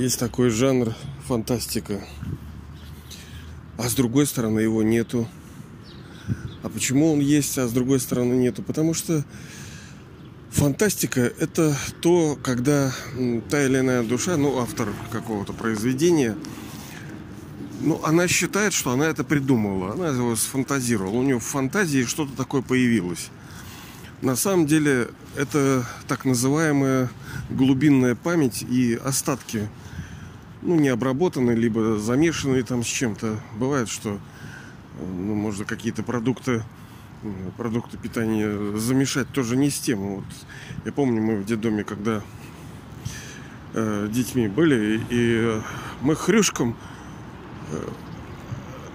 Есть такой жанр фантастика. А с другой стороны его нету. А почему он есть, а с другой стороны нету? Потому что фантастика это то, когда та или иная душа, ну, автор какого-то произведения, ну, она считает, что она это придумала, она его сфантазировала. У нее в фантазии что-то такое появилось. На самом деле это так называемая глубинная память и остатки, ну, не обработанные, либо замешанные там с чем-то. Бывает, что ну, можно какие-то продукты, продукты питания замешать тоже не с тем. Вот я помню, мы в детдоме, когда э, детьми были, и мы хрюшком, э,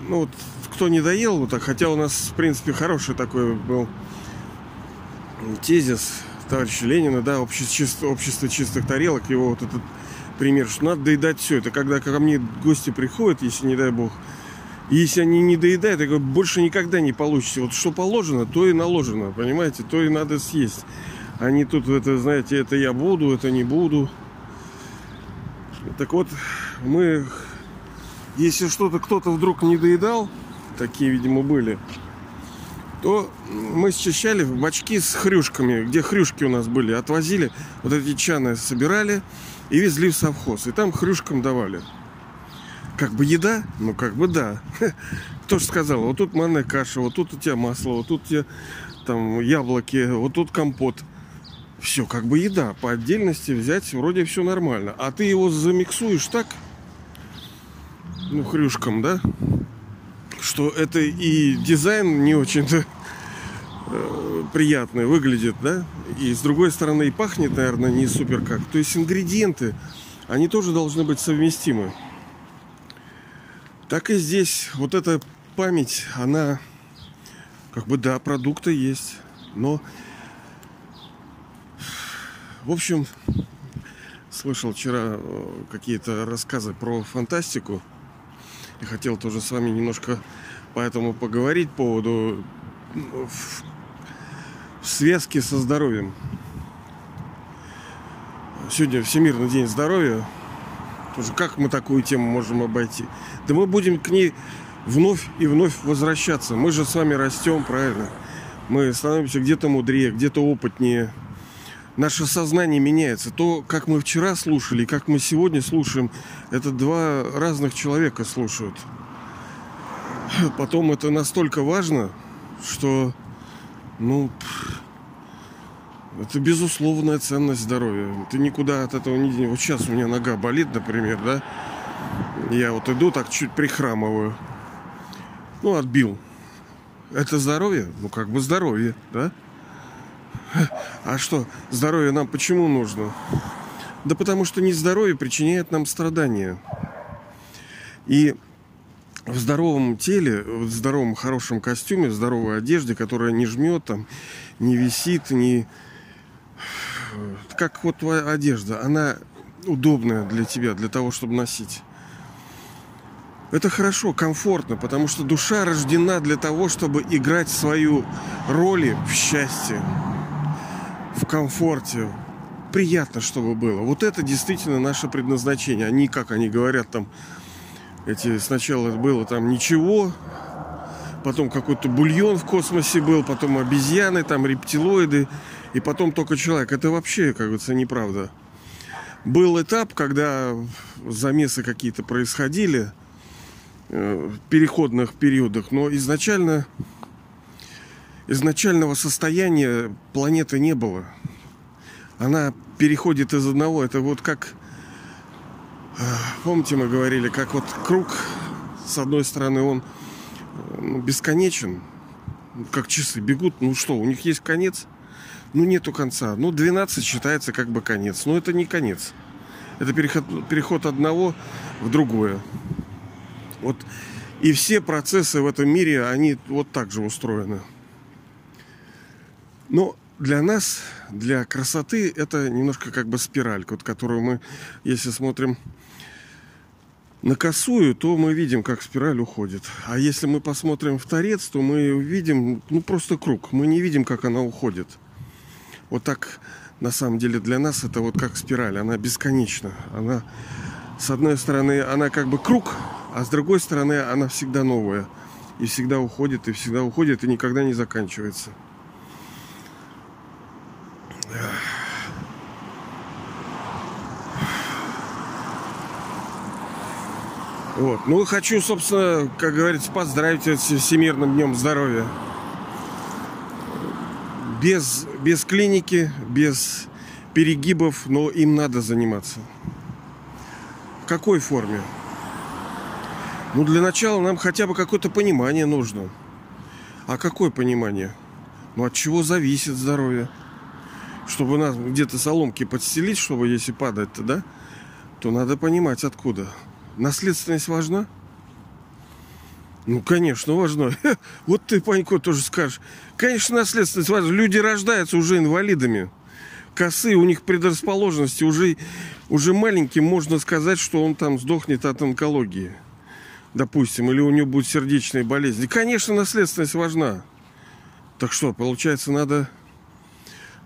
ну вот, кто не доел, вот так, хотя у нас, в принципе, хороший такой был тезис товарища Ленина, да, общество, общество чистых тарелок, его вот этот пример, что надо доедать все. Это когда ко мне гости приходят, если не дай бог, и если они не доедают, я говорю, больше никогда не получите. Вот что положено, то и наложено, понимаете, то и надо съесть. Они тут, это, знаете, это я буду, это не буду. Так вот, мы, если что-то кто-то вдруг не доедал, такие, видимо, были, то мы счищали в бачки с хрюшками, где хрюшки у нас были, отвозили, вот эти чаны собирали и везли в совхоз. И там хрюшкам давали. Как бы еда? Ну, как бы да. Кто же сказал, вот тут манная каша, вот тут у тебя масло, вот тут у тебя там яблоки, вот тут компот. Все как бы еда. По отдельности взять вроде все нормально. А ты его замиксуешь так, ну, хрюшкам, да? Что это и дизайн не очень-то Э, приятно выглядит, да? И с другой стороны и пахнет, наверное, не супер как. То есть ингредиенты, они тоже должны быть совместимы. Так и здесь вот эта память, она как бы да, продукты есть, но в общем, слышал вчера э, какие-то рассказы про фантастику и хотел тоже с вами немножко по этому поговорить поводу в связке со здоровьем. Сегодня Всемирный день здоровья. Тоже как мы такую тему можем обойти? Да мы будем к ней вновь и вновь возвращаться. Мы же с вами растем, правильно? Мы становимся где-то мудрее, где-то опытнее. Наше сознание меняется. То, как мы вчера слушали и как мы сегодня слушаем, это два разных человека слушают. Потом это настолько важно, что ну, это безусловная ценность здоровья. Ты никуда от этого не... Вот сейчас у меня нога болит, например, да? Я вот иду, так чуть прихрамываю. Ну, отбил. Это здоровье? Ну, как бы здоровье, да? А что, здоровье нам почему нужно? Да потому что нездоровье причиняет нам страдания. И в здоровом теле, в здоровом хорошем костюме, в здоровой одежде, которая не жмет там, не висит, не... Как вот твоя одежда, она удобная для тебя, для того, чтобы носить. Это хорошо, комфортно, потому что душа рождена для того, чтобы играть свою роль в счастье, в комфорте. Приятно, чтобы было. Вот это действительно наше предназначение. Они, как они говорят там, эти сначала было там ничего, потом какой-то бульон в космосе был, потом обезьяны, там рептилоиды, и потом только человек. Это вообще, как говорится, неправда. Был этап, когда замесы какие-то происходили э, в переходных периодах, но изначально изначального состояния планеты не было. Она переходит из одного. Это вот как Помните, мы говорили, как вот круг, с одной стороны, он ну, бесконечен, как часы бегут, ну что, у них есть конец? Ну, нету конца. Ну, 12 считается как бы конец. Но это не конец. Это переход, переход одного в другое. Вот. И все процессы в этом мире, они вот так же устроены. Но для нас, для красоты, это немножко как бы спираль, вот, которую мы, если смотрим на косую, то мы видим, как спираль уходит. А если мы посмотрим в торец, то мы видим, ну, просто круг. Мы не видим, как она уходит. Вот так, на самом деле, для нас это вот как спираль. Она бесконечна. Она с одной стороны, она как бы круг, а с другой стороны, она всегда новая. И всегда уходит, и всегда уходит, и никогда не заканчивается. Вот. Ну, хочу, собственно, как говорится, поздравить с Всемирным днем здоровья. Без, без клиники, без перегибов, но им надо заниматься. В какой форме? Ну, для начала нам хотя бы какое-то понимание нужно. А какое понимание? Ну, от чего зависит здоровье? Чтобы нас где-то соломки подстелить, чтобы если падать-то, да? То надо понимать, откуда. Наследственность важна? Ну, конечно, важно. Вот ты, Панько, тоже скажешь. Конечно, наследственность важна. Люди рождаются уже инвалидами. Косы, у них предрасположенности. Уже, уже маленьким можно сказать, что он там сдохнет от онкологии. Допустим. Или у него будет сердечная болезнь. И, конечно, наследственность важна. Так что, получается, надо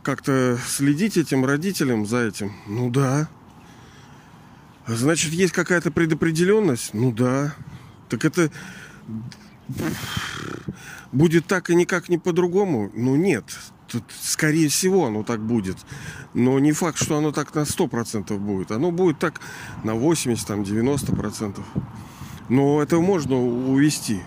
как-то следить этим родителям за этим? Ну да. Значит, есть какая-то предопределенность? Ну да. Так это будет так и никак не по-другому? Ну нет. Тут, скорее всего, оно так будет. Но не факт, что оно так на 100% будет. Оно будет так на 80, там, 90%. Но это можно увести.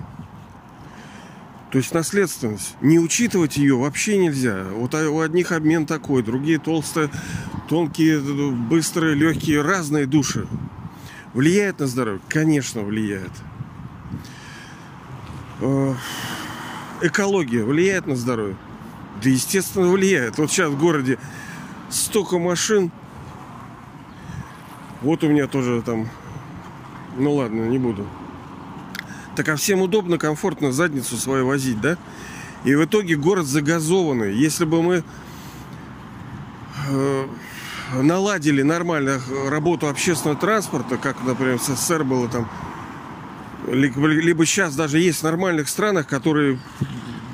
То есть наследственность. Не учитывать ее вообще нельзя. Вот у одних обмен такой, другие толстые, тонкие, быстрые, легкие, разные души. Влияет на здоровье? Конечно, влияет. Э, экология влияет на здоровье? Да, естественно, влияет. Вот сейчас в городе столько машин. Вот у меня тоже там... Ну ладно, не буду. Так а всем удобно, комфортно задницу свою возить, да? И в итоге город загазованный. Если бы мы э, наладили нормально работу общественного транспорта, как, например, в СССР было там, либо, либо сейчас даже есть в нормальных странах, которые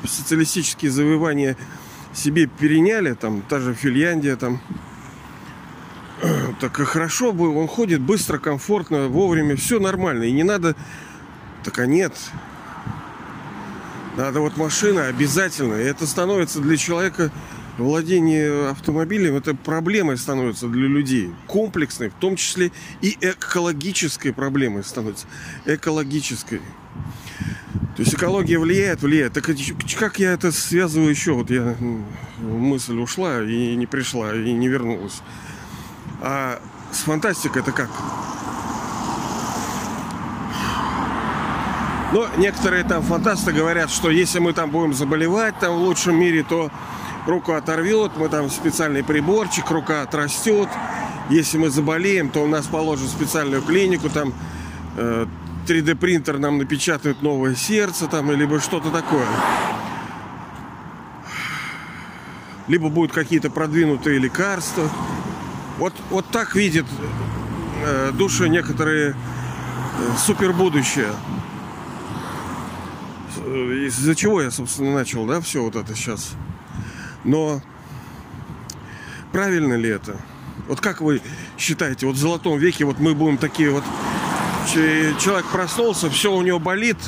социалистические завоевания себе переняли, там, та же Финляндия, там, так хорошо бы, он ходит быстро, комфортно, вовремя, все нормально, и не надо так а нет. Надо вот машина обязательно. И это становится для человека владение автомобилем это проблемой становится для людей. Комплексной, в том числе и экологической проблемой становится. Экологической. То есть экология влияет, влияет. Так как я это связываю еще? Вот я мысль ушла и не пришла, и не вернулась. А с фантастикой это как? Но некоторые там фантасты говорят, что если мы там будем заболевать там в лучшем мире, то руку оторвет, мы там специальный приборчик, рука отрастет. Если мы заболеем, то у нас положат специальную клинику, там э, 3D принтер нам напечатает новое сердце, там, либо что-то такое. Либо будут какие-то продвинутые лекарства. Вот, вот так видят э, души некоторые э. Э, из-за чего я, собственно, начал, да, все вот это сейчас. Но правильно ли это? Вот как вы считаете, вот в золотом веке вот мы будем такие вот... Человек проснулся, все у него болит,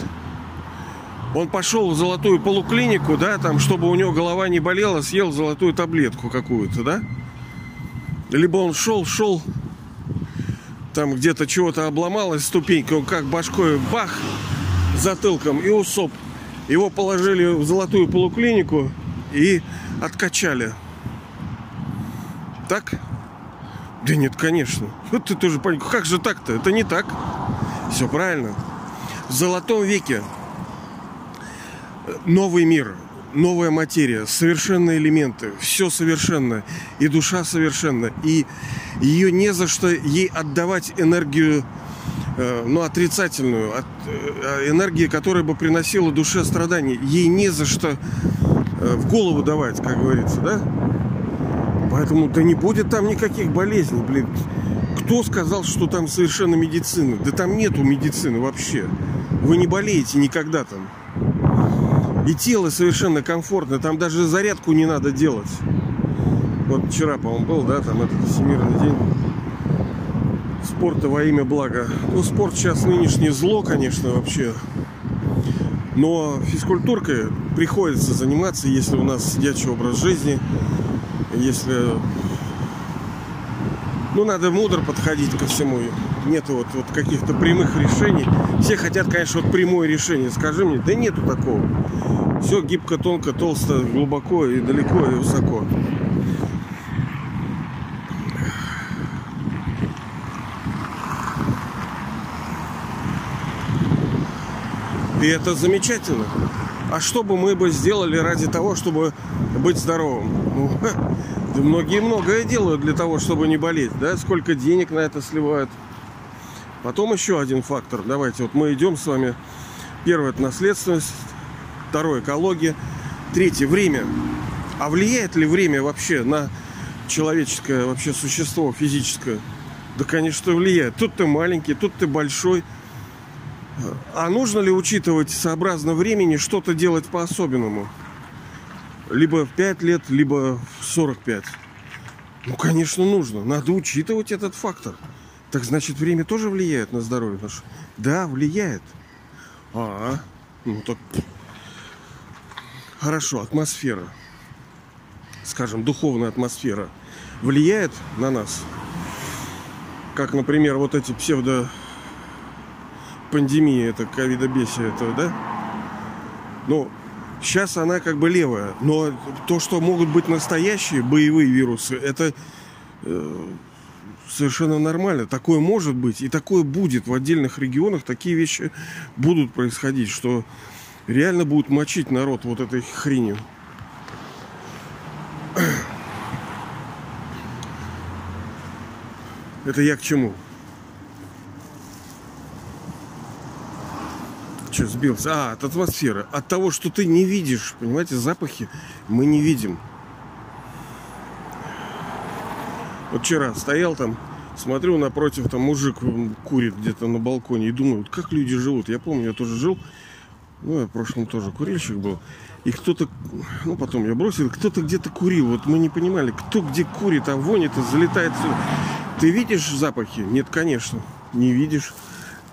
он пошел в золотую полуклинику, да, там, чтобы у него голова не болела, съел золотую таблетку какую-то, да? Либо он шел, шел, там где-то чего-то обломалась ступенька, он как башкой бах, затылком и усоп. Его положили в золотую полуклинику и откачали. Так? Да нет, конечно. Вот ты тоже понял. Как же так-то? Это не так. Все правильно. В золотом веке новый мир, новая материя, совершенные элементы, все совершенно, и душа совершенна, и ее не за что ей отдавать энергию ну, отрицательную, от, э, энергии, которая бы приносила душе страдания. Ей не за что э, в голову давать, как говорится, да? Поэтому да не будет там никаких болезней, блин. Кто сказал, что там совершенно медицина? Да там нету медицины вообще. Вы не болеете никогда там. И тело совершенно комфортно. Там даже зарядку не надо делать. Вот вчера, по-моему, был, да, там этот Всемирный день спорта во имя блага. Ну, спорт сейчас нынешнее зло, конечно, вообще. Но физкультуркой приходится заниматься, если у нас сидячий образ жизни, если... Ну, надо мудро подходить ко всему. Нет вот, вот каких-то прямых решений. Все хотят, конечно, вот прямое решение. Скажи мне, да нету такого. Все гибко, тонко, толсто, глубоко и далеко и высоко. И это замечательно. А что бы мы бы сделали ради того, чтобы быть здоровым? Ну, да многие многое делают для того, чтобы не болеть. Да? Сколько денег на это сливают. Потом еще один фактор. Давайте, вот мы идем с вами. Первое – это наследственность. Второе – экология. Третье – время. А влияет ли время вообще на человеческое вообще существо физическое? Да, конечно, влияет. Тут ты маленький, тут ты большой – а нужно ли учитывать сообразно времени что-то делать по-особенному? Либо в 5 лет, либо в 45. Ну, конечно, нужно. Надо учитывать этот фактор. Так значит, время тоже влияет на здоровье наше? Да, влияет. А, ну так... Хорошо, атмосфера. Скажем, духовная атмосфера влияет на нас? Как, например, вот эти псевдо пандемии, это ковидобесие этого, да? Ну, сейчас она как бы левая. Но то, что могут быть настоящие боевые вирусы, это э, совершенно нормально. Такое может быть и такое будет в отдельных регионах. Такие вещи будут происходить, что реально будут мочить народ вот этой хренью. Это я к чему? Что, сбился? А, от атмосферы. От того, что ты не видишь. Понимаете, запахи мы не видим. Вот вчера стоял там, смотрю напротив, там мужик курит где-то на балконе и думаю, вот как люди живут. Я помню, я тоже жил, ну, я в прошлом тоже курильщик был. И кто-то, ну, потом я бросил, кто-то где-то курил. Вот мы не понимали, кто где курит, а вонь это залетает сюда. Ты видишь запахи? Нет, конечно, не видишь.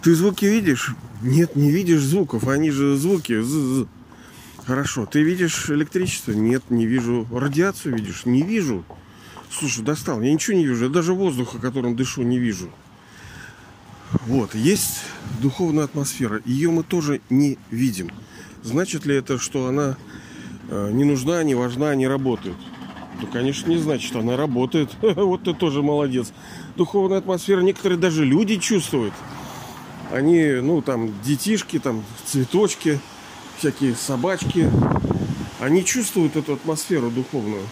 Ты звуки видишь? Нет, не видишь звуков. Они же звуки. З -з. Хорошо. Ты видишь электричество? Нет, не вижу. Радиацию видишь? Не вижу. Слушай, достал. Я ничего не вижу. Я даже воздуха, которым дышу, не вижу. Вот. Есть духовная атмосфера. Ее мы тоже не видим. Значит ли это, что она э, не нужна, не важна, не работает? Ну, конечно, не значит, она работает. Вот ты тоже молодец. Духовная атмосфера некоторые даже люди чувствуют они, ну, там, детишки, там, цветочки, всякие собачки, они чувствуют эту атмосферу духовную.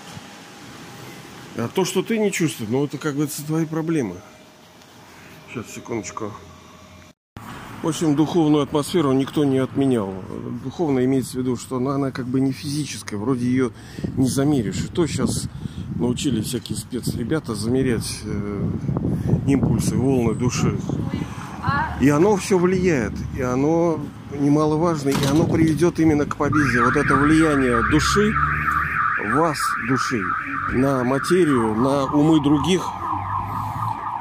А то, что ты не чувствуешь, ну, это как это твои проблемы. Сейчас, секундочку. В общем, духовную атмосферу никто не отменял. Духовно имеется в виду, что она, она как бы не физическая, вроде ее не замеришь. И то сейчас научились всякие спецребята замерять э, импульсы, волны души. И оно все влияет, и оно немаловажно, и оно приведет именно к победе. Вот это влияние души, вас, души, на материю, на умы других,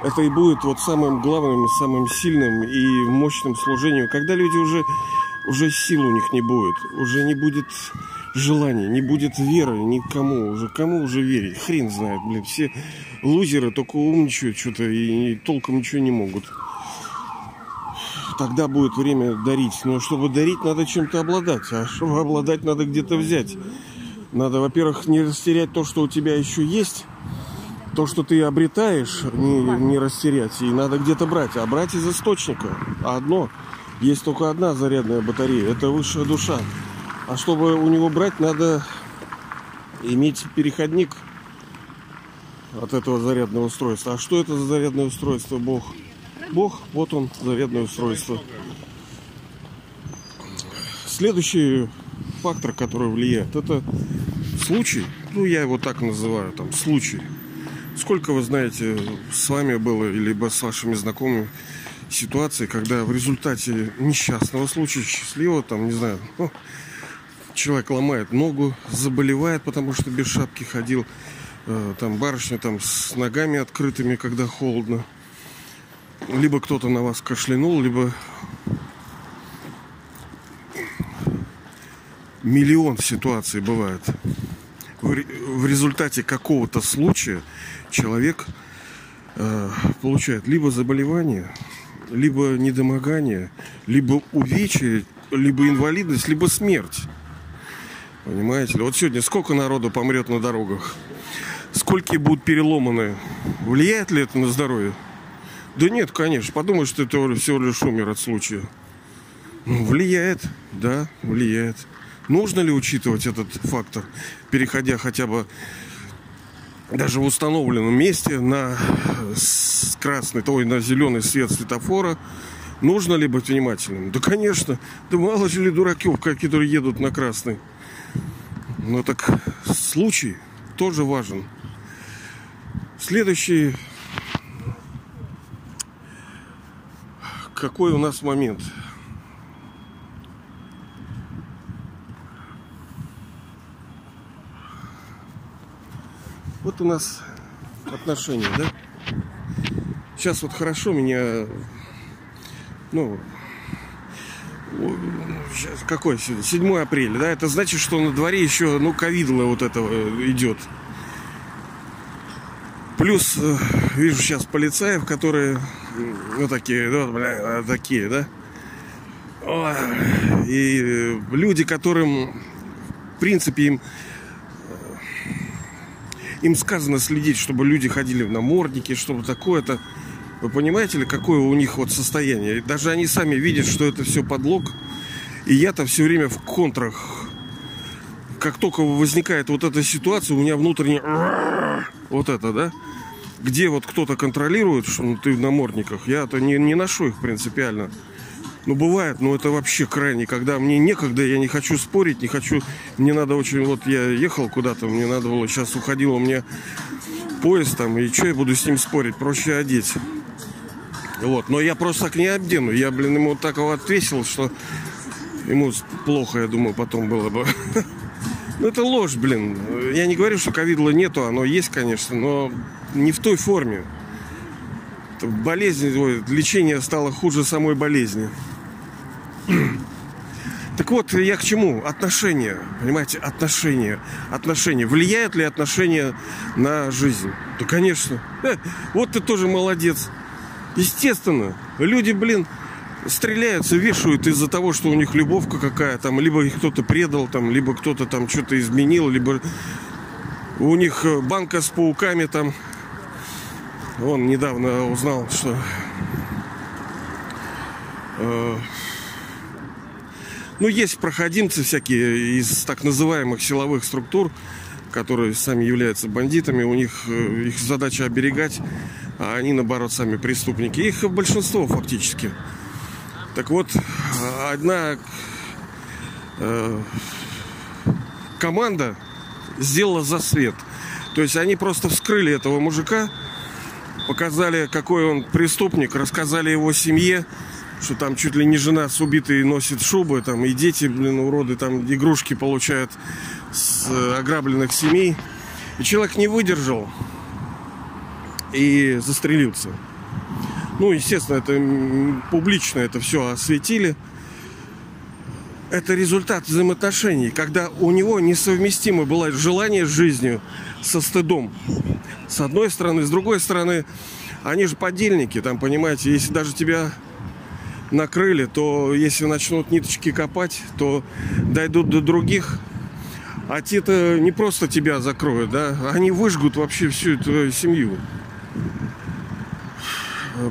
это и будет вот самым главным, самым сильным и мощным служением. Когда люди уже, уже сил у них не будет, уже не будет желания, не будет веры никому, уже кому уже верить, хрен знает, блин, все лузеры только умничают что-то и, толком ничего не могут тогда будет время дарить. Но чтобы дарить, надо чем-то обладать. А чтобы обладать, надо где-то взять. Надо, во-первых, не растерять то, что у тебя еще есть. То, что ты обретаешь, не, не растерять. И надо где-то брать. А брать из источника. А одно. Есть только одна зарядная батарея. Это высшая душа. А чтобы у него брать, надо иметь переходник от этого зарядного устройства. А что это за зарядное устройство, Бог Бог, вот он, зарядное устройство. Следующий фактор, который влияет, это случай. Ну, я его так называю, там, случай. Сколько вы знаете, с вами было, либо с вашими знакомыми ситуации, когда в результате несчастного случая, счастливого, там, не знаю, ну, человек ломает ногу, заболевает, потому что без шапки ходил, э, там барышня там с ногами открытыми, когда холодно, либо кто-то на вас кашлянул, либо миллион ситуаций бывает. В результате какого-то случая человек э, получает либо заболевание, либо недомогание, либо увечье, либо инвалидность, либо смерть. Понимаете? Вот сегодня сколько народу помрет на дорогах? Сколько будут переломаны? Влияет ли это на здоровье? Да нет, конечно. Подумай, что это всего лишь умер от случая. Ну, влияет, да, влияет. Нужно ли учитывать этот фактор, переходя хотя бы даже в установленном месте на красный, и на зеленый свет светофора, нужно ли быть внимательным? Да, конечно. Да мало ли дураков, которые едут на красный. Но так случай тоже важен. Следующий какой у нас момент? Вот у нас отношения, да? Сейчас вот хорошо меня, ну, сейчас какой сегодня? 7 апреля, да? Это значит, что на дворе еще, ну, ковидло вот этого идет. Плюс э, вижу сейчас полицаев, которые ну такие, ну, бля, такие, да? И люди, которым, в принципе, им им сказано следить, чтобы люди ходили в намордники, чтобы такое-то. Вы понимаете ли, какое у них вот состояние? Даже они сами видят, что это все подлог. И я-то все время в контрах. Как только возникает вот эта ситуация, у меня внутренне вот это, да? Где вот кто-то контролирует, что ну, ты в намордниках, я-то не, не ношу их принципиально. Ну, бывает, но это вообще крайне, когда мне некогда, я не хочу спорить, не хочу, мне надо очень, вот я ехал куда-то, мне надо было, сейчас уходил у меня поезд там, и что я буду с ним спорить, проще одеть. Вот, но я просто так не одену, я, блин, ему так его отвесил, что ему плохо, я думаю, потом было бы. Ну, это ложь, блин. Я не говорю, что ковидла нету, оно есть, конечно, но не в той форме. Болезнь, ой, лечение стало хуже самой болезни. Так вот, я к чему? Отношения. Понимаете, отношения. Отношения. Влияют ли отношения на жизнь? Да, конечно. Вот ты тоже молодец. Естественно. Люди, блин, стреляются, вешают из-за того, что у них любовка какая там, либо их кто-то предал, там, либо кто-то там что-то изменил, либо у них э, банка с пауками там. Он недавно узнал, что э, ну, есть проходимцы всякие из так называемых силовых структур, которые сами являются бандитами. У них э, их задача оберегать, а они, наоборот, сами преступники. Их большинство фактически. Так вот, одна э, команда сделала засвет. То есть они просто вскрыли этого мужика, показали, какой он преступник, рассказали его семье, что там чуть ли не жена с убитой носит шубы, там и дети, блин, уроды, там игрушки получают с э, ограбленных семей. И человек не выдержал и застрелился. Ну, естественно, это публично это все осветили. Это результат взаимоотношений, когда у него несовместимо было желание с жизнью со стыдом. С одной стороны, с другой стороны, они же подельники, там, понимаете, если даже тебя накрыли, то если начнут ниточки копать, то дойдут до других. А те-то не просто тебя закроют, да, они выжгут вообще всю твою семью.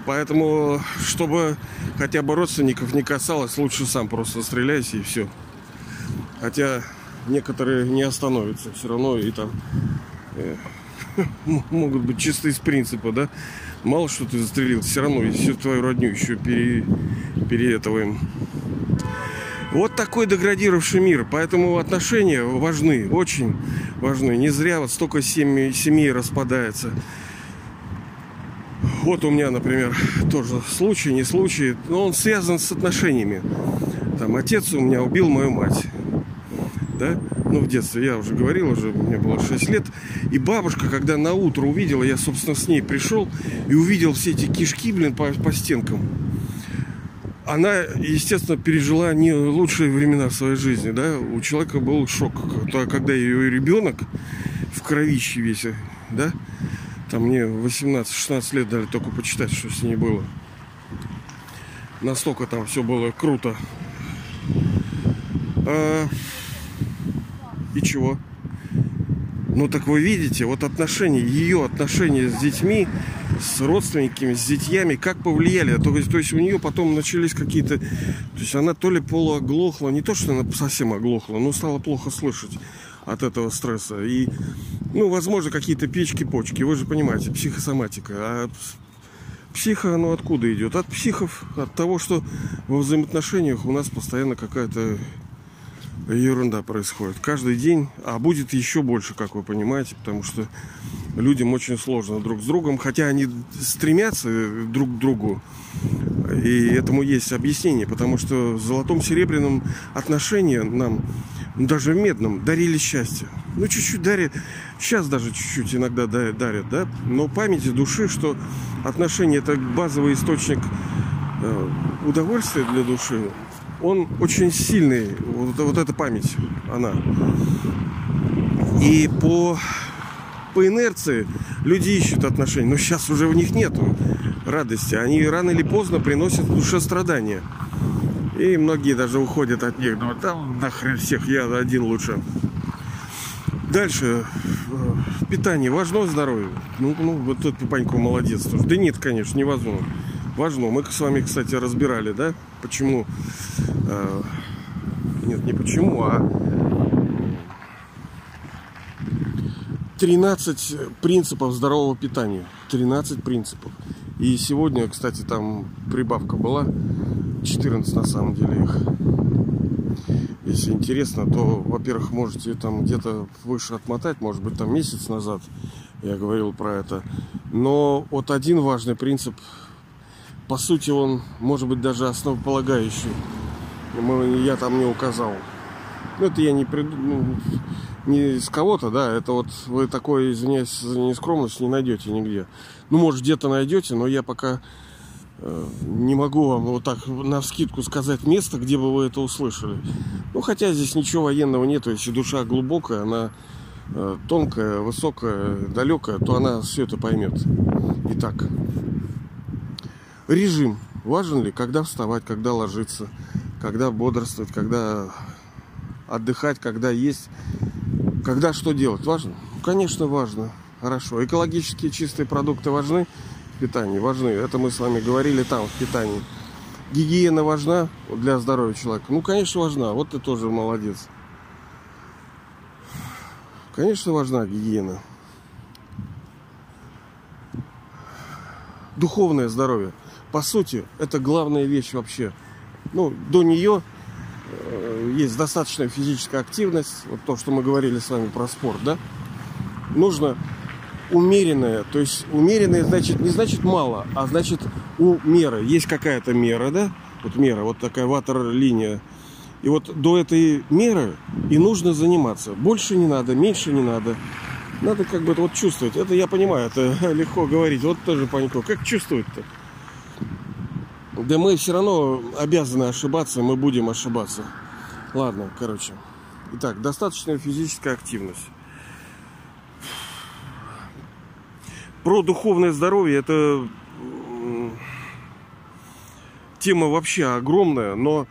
Поэтому, чтобы хотя бы родственников не касалось, лучше сам просто стреляйся и все. Хотя некоторые не остановятся все равно и там э, могут быть чисто из принципа, да. Мало что ты застрелил, все равно всю твою родню еще пере, переэтываем. Вот такой деградировавший мир. Поэтому отношения важны, очень важны. Не зря вот столько семей, семей распадается. Вот у меня, например, тоже случай, не случай, но он связан с отношениями. Там отец у меня убил мою мать. да, ну, в детстве, я уже говорил, уже мне было 6 лет, и бабушка, когда на утро увидела, я, собственно, с ней пришел и увидел все эти кишки, блин, по, по стенкам, она, естественно, пережила не лучшие времена своей жизни, да, у человека был шок, когда ее ребенок в кровище весь, да, там мне 18-16 лет дали только почитать, что с ней было. Настолько там все было круто. А... И чего? Ну так вы видите, вот отношения, ее отношения с детьми, с родственниками, с детьями, как повлияли. То есть, то есть у нее потом начались какие-то... То есть она то ли полуоглохла, не то, что она совсем оглохла, но стала плохо слышать от этого стресса. И, ну, возможно, какие-то печки-почки. Вы же понимаете, психосоматика. А психа, оно откуда идет? От психов, от того, что во взаимоотношениях у нас постоянно какая-то ерунда происходит. Каждый день, а будет еще больше, как вы понимаете, потому что людям очень сложно друг с другом, хотя они стремятся друг к другу. И этому есть объяснение, потому что в золотом серебряном отношении нам, даже в медном, дарили счастье. Ну, чуть-чуть дарят, сейчас даже чуть-чуть иногда дарят, да, но памяти души, что отношения это базовый источник э, удовольствия для души, он очень сильный, вот, вот эта память, она. И по, по инерции люди ищут отношения, но сейчас уже у них нету радости. Они рано или поздно приносят душе страдания. И многие даже уходят от них. Ну, там нахрен всех, я один лучше. Дальше. Э, питание важно здоровье. Ну, ну вот тут Пипанько молодец. Да нет, конечно, не важно. Важно. Мы с вами, кстати, разбирали, да, почему Э, нет, не почему, а 13 принципов здорового питания. 13 принципов. И сегодня, кстати, там прибавка была. 14 на самом деле их. Если интересно, то, во-первых, можете там где-то выше отмотать, может быть, там месяц назад я говорил про это. Но вот один важный принцип, по сути, он может быть даже основополагающий я там не указал. Ну, это я не, прид... ну, не с кого-то, да, это вот вы такое, извиняюсь за нескромность, не найдете нигде. Ну, может, где-то найдете, но я пока не могу вам вот так на вскидку сказать место, где бы вы это услышали. Ну, хотя здесь ничего военного нету, если душа глубокая, она э, тонкая, высокая, далекая, то она все это поймет. Итак, режим. Важен ли, когда вставать, когда ложиться – когда бодрствовать, когда отдыхать, когда есть, когда что делать. Важно? Конечно, важно. Хорошо. Экологические чистые продукты важны питании? Важны. Это мы с вами говорили там, в питании. Гигиена важна для здоровья человека? Ну, конечно, важна. Вот ты тоже молодец. Конечно, важна гигиена. Духовное здоровье. По сути, это главная вещь вообще – ну, до нее э, есть достаточная физическая активность, вот то, что мы говорили с вами про спорт, да, нужно умеренное, то есть умеренное значит не значит мало, а значит у меры. Есть какая-то мера, да, вот мера, вот такая ватер-линия. И вот до этой меры и нужно заниматься. Больше не надо, меньше не надо. Надо как бы вот чувствовать. Это я понимаю, это легко говорить. Вот тоже Панько. Как чувствовать-то? Да мы все равно обязаны ошибаться, мы будем ошибаться. Ладно, короче. Итак, достаточная физическая активность. Про духовное здоровье это тема вообще огромная, но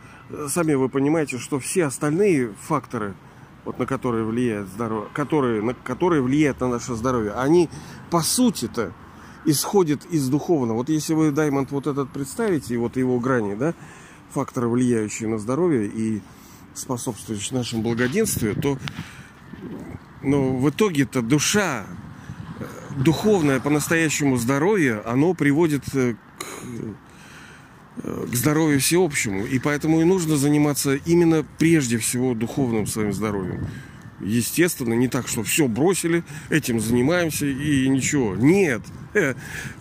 сами вы понимаете, что все остальные факторы, вот на которые влияет здоровье, которые, на которые влияют на наше здоровье, они по сути-то исходит из духовного. Вот если вы Даймонд вот этот представите, и вот его грани, да, факторы, влияющие на здоровье и способствующие нашему благоденствию, то ну, в итоге-то душа, э, духовное по-настоящему здоровье, оно приводит э, к, э, к здоровью всеобщему. И поэтому и нужно заниматься именно прежде всего духовным своим здоровьем. Естественно, не так, что все бросили, этим занимаемся и ничего. Нет,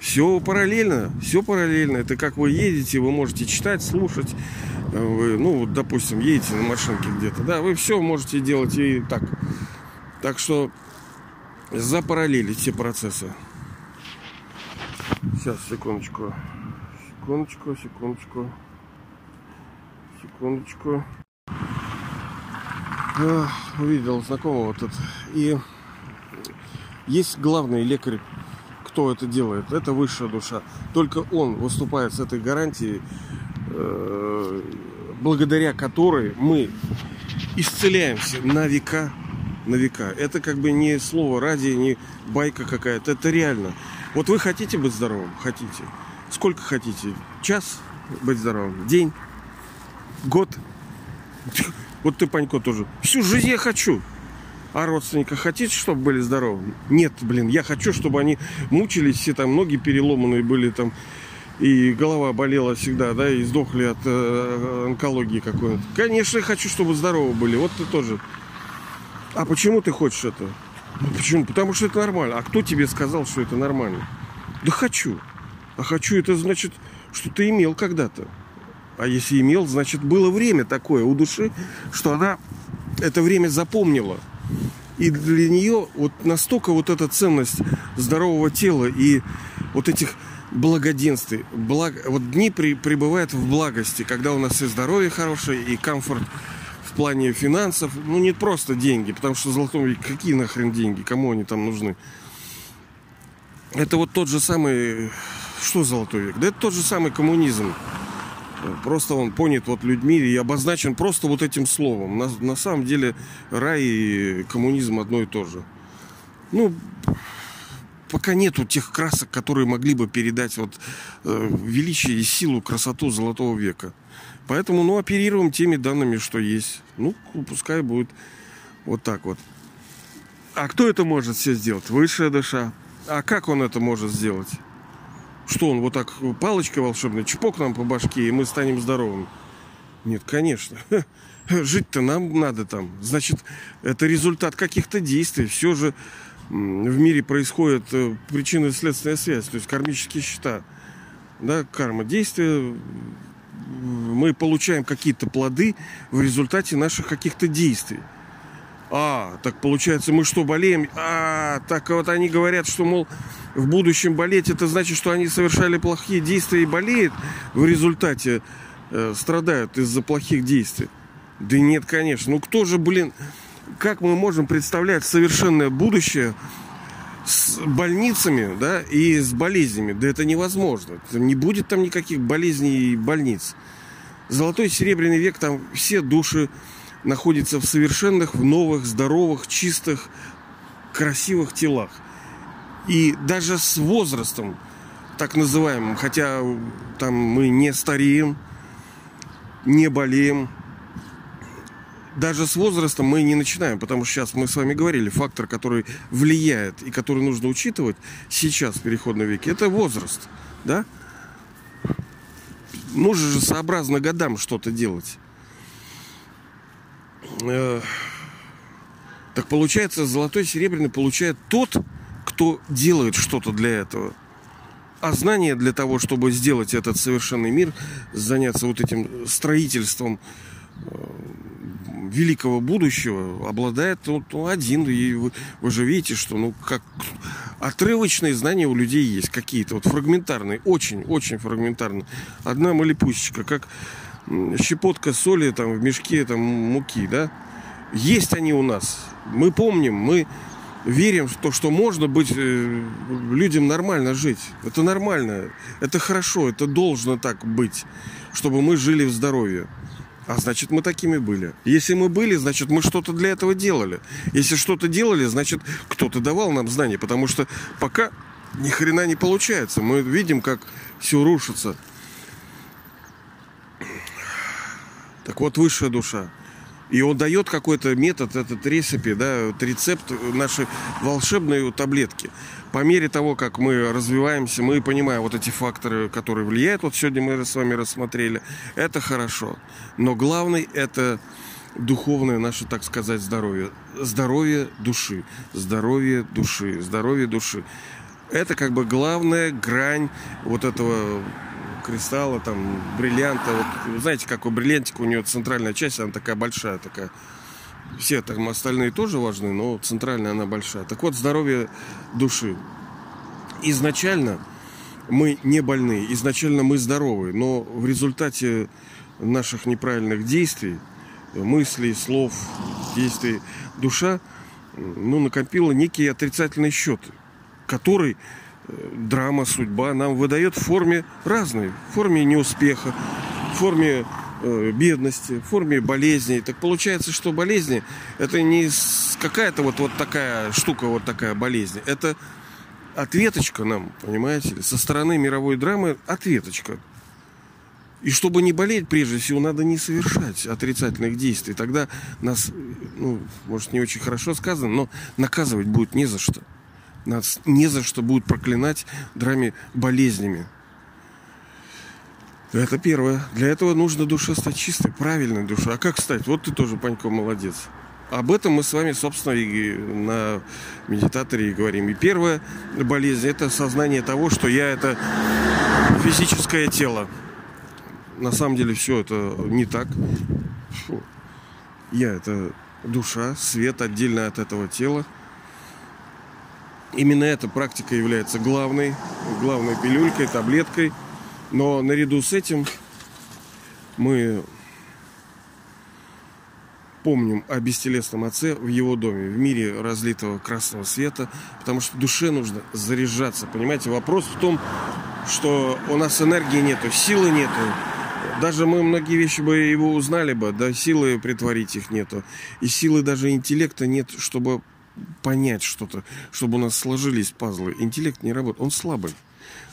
все параллельно, все параллельно. Это как вы едете, вы можете читать, слушать. Вы, ну, допустим, едете на машинке где-то, да, вы все можете делать и так. Так что запараллелить все процессы. Сейчас, секундочку. Секундочку, секундочку. Секундочку. Я увидел знакомого тут. И есть главный лекарь, кто это делает. Это высшая душа. Только он выступает с этой гарантией, э, благодаря которой мы исцеляемся на века, на века. Это как бы не слово ради, не байка какая-то. Это реально. Вот вы хотите быть здоровым? Хотите. Сколько хотите? Час быть здоровым? День? Год? Вот ты, Панько, тоже. Всю жизнь я хочу. А родственника хотите, чтобы были здоровы? Нет, блин, я хочу, чтобы они мучились, все там ноги переломанные были там, и голова болела всегда, да, и сдохли от э, онкологии какой-то. Конечно, я хочу, чтобы здоровы были. Вот ты тоже. А почему ты хочешь это? Ну почему? Потому что это нормально. А кто тебе сказал, что это нормально? Да хочу. А хочу это значит, что ты имел когда-то. А если имел, значит было время такое у души, что она это время запомнила. И для нее вот настолько вот эта ценность здорового тела и вот этих благоденствий, благ... вот дни при... пребывают в благости, когда у нас и здоровье хорошее, и комфорт в плане финансов, ну не просто деньги, потому что золотом веке какие нахрен деньги, кому они там нужны? Это вот тот же самый, что золотой век? Да это тот же самый коммунизм. Просто он понят вот людьми и обозначен просто вот этим словом. На, на самом деле рай и коммунизм одно и то же. Ну, пока нету тех красок, которые могли бы передать вот э, величие и силу, красоту Золотого века. Поэтому, ну, оперируем теми данными, что есть. Ну, пускай будет вот так вот. А кто это может все сделать? Высшая душа. А как он это может сделать? Что он вот так палочкой волшебной чпок нам по башке, и мы станем здоровыми? Нет, конечно. Жить-то нам надо там. Значит, это результат каких-то действий. Все же в мире происходит э, причинно-следственная связь, то есть кармические счета. Да, карма действия, мы получаем какие-то плоды в результате наших каких-то действий. А, так получается, мы что, болеем? А, так вот они говорят, что, мол, в будущем болеть, это значит, что они совершали плохие действия и болеют в результате, э, страдают из-за плохих действий. Да нет, конечно. Ну кто же, блин, как мы можем представлять совершенное будущее с больницами, да, и с болезнями? Да это невозможно. Не будет там никаких болезней и больниц. Золотой и серебряный век, там все души находится в совершенных, в новых, здоровых, чистых, красивых телах. И даже с возрастом, так называемым, хотя там мы не стареем, не болеем, даже с возрастом мы не начинаем, потому что сейчас мы с вами говорили, фактор, который влияет и который нужно учитывать сейчас в переходном веке, это возраст, да? Нужно же сообразно годам что-то делать. Э, так получается, золотой серебряный получает тот, кто делает что-то для этого. А знание для того, чтобы сделать этот совершенный мир, заняться вот этим строительством э, великого будущего, обладает ну, один. И вы, вы же видите, что ну как отрывочные знания у людей есть какие-то, вот фрагментарные, очень-очень фрагментарные. Одна малипусечка, как щепотка соли там в мешке там муки, да? Есть они у нас. Мы помним, мы верим в то, что можно быть э, людям нормально жить. Это нормально, это хорошо, это должно так быть, чтобы мы жили в здоровье. А значит, мы такими были. Если мы были, значит, мы что-то для этого делали. Если что-то делали, значит, кто-то давал нам знания. Потому что пока ни хрена не получается. Мы видим, как все рушится. Так вот, высшая душа. И он дает какой-то метод, этот рецепт, да, вот рецепт нашей волшебной таблетки. По мере того, как мы развиваемся, мы понимаем вот эти факторы, которые влияют. Вот сегодня мы с вами рассмотрели. Это хорошо. Но главный это духовное наше, так сказать, здоровье. Здоровье души, здоровье души, здоровье души. Это как бы главная грань вот этого кристалла, там, бриллианта. Вот, знаете, как у бриллиантика, у нее центральная часть, она такая большая, такая. Все там остальные тоже важны, но центральная она большая. Так вот, здоровье души. Изначально мы не больны, изначально мы здоровы, но в результате наших неправильных действий, мыслей, слов, действий, душа ну, накопила некий отрицательный счет, который э, драма, судьба нам выдает в форме разной, в форме неуспеха, в форме бедности, в форме болезней. Так получается, что болезни это не какая-то вот, вот такая штука, вот такая болезнь. Это ответочка нам, понимаете со стороны мировой драмы ответочка. И чтобы не болеть, прежде всего, надо не совершать отрицательных действий. Тогда нас, ну, может, не очень хорошо сказано, но наказывать будет не за что. Нас не за что будут проклинать драме болезнями. Это первое. Для этого нужно душа стать чистой, правильной душой. А как стать? Вот ты тоже, Панько, молодец. Об этом мы с вами, собственно, и на медитаторе и говорим. И первая болезнь – это сознание того, что я – это физическое тело. На самом деле все это не так. Фу. Я – это душа, свет отдельно от этого тела. Именно эта практика является главной, главной пилюлькой, таблеткой. Но наряду с этим мы помним о бестелесном отце в его доме, в мире разлитого красного света, потому что душе нужно заряжаться. Понимаете, вопрос в том, что у нас энергии нету, силы нету. Даже мы многие вещи бы его узнали бы, да силы притворить их нету. И силы даже интеллекта нет, чтобы понять что-то, чтобы у нас сложились пазлы. Интеллект не работает, он слабый.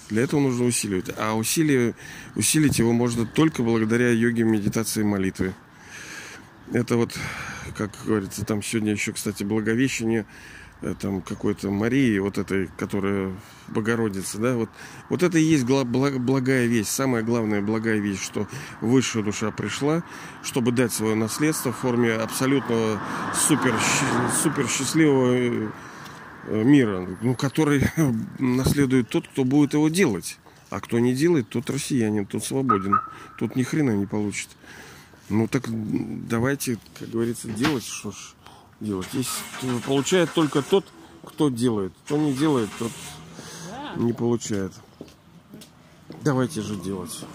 Для этого нужно усиливать. А усилие, усилить его можно только благодаря йоге, медитации и молитве. Это вот, как говорится, там сегодня еще, кстати, Благовещение э, там какой-то Марии, вот этой, которая Богородица, да, вот, вот это и есть благая весть, самая главная благая весть, что высшая душа пришла, чтобы дать свое наследство в форме абсолютного супер, супер счастливого э, мира, ну, который наследует тот, кто будет его делать. А кто не делает, тот россиянин, тот свободен. Тут ни хрена не получит. Ну так давайте, как говорится, делать, что ж делать. Здесь получает только тот, кто делает. Кто не делает, тот не получает. Давайте же делать.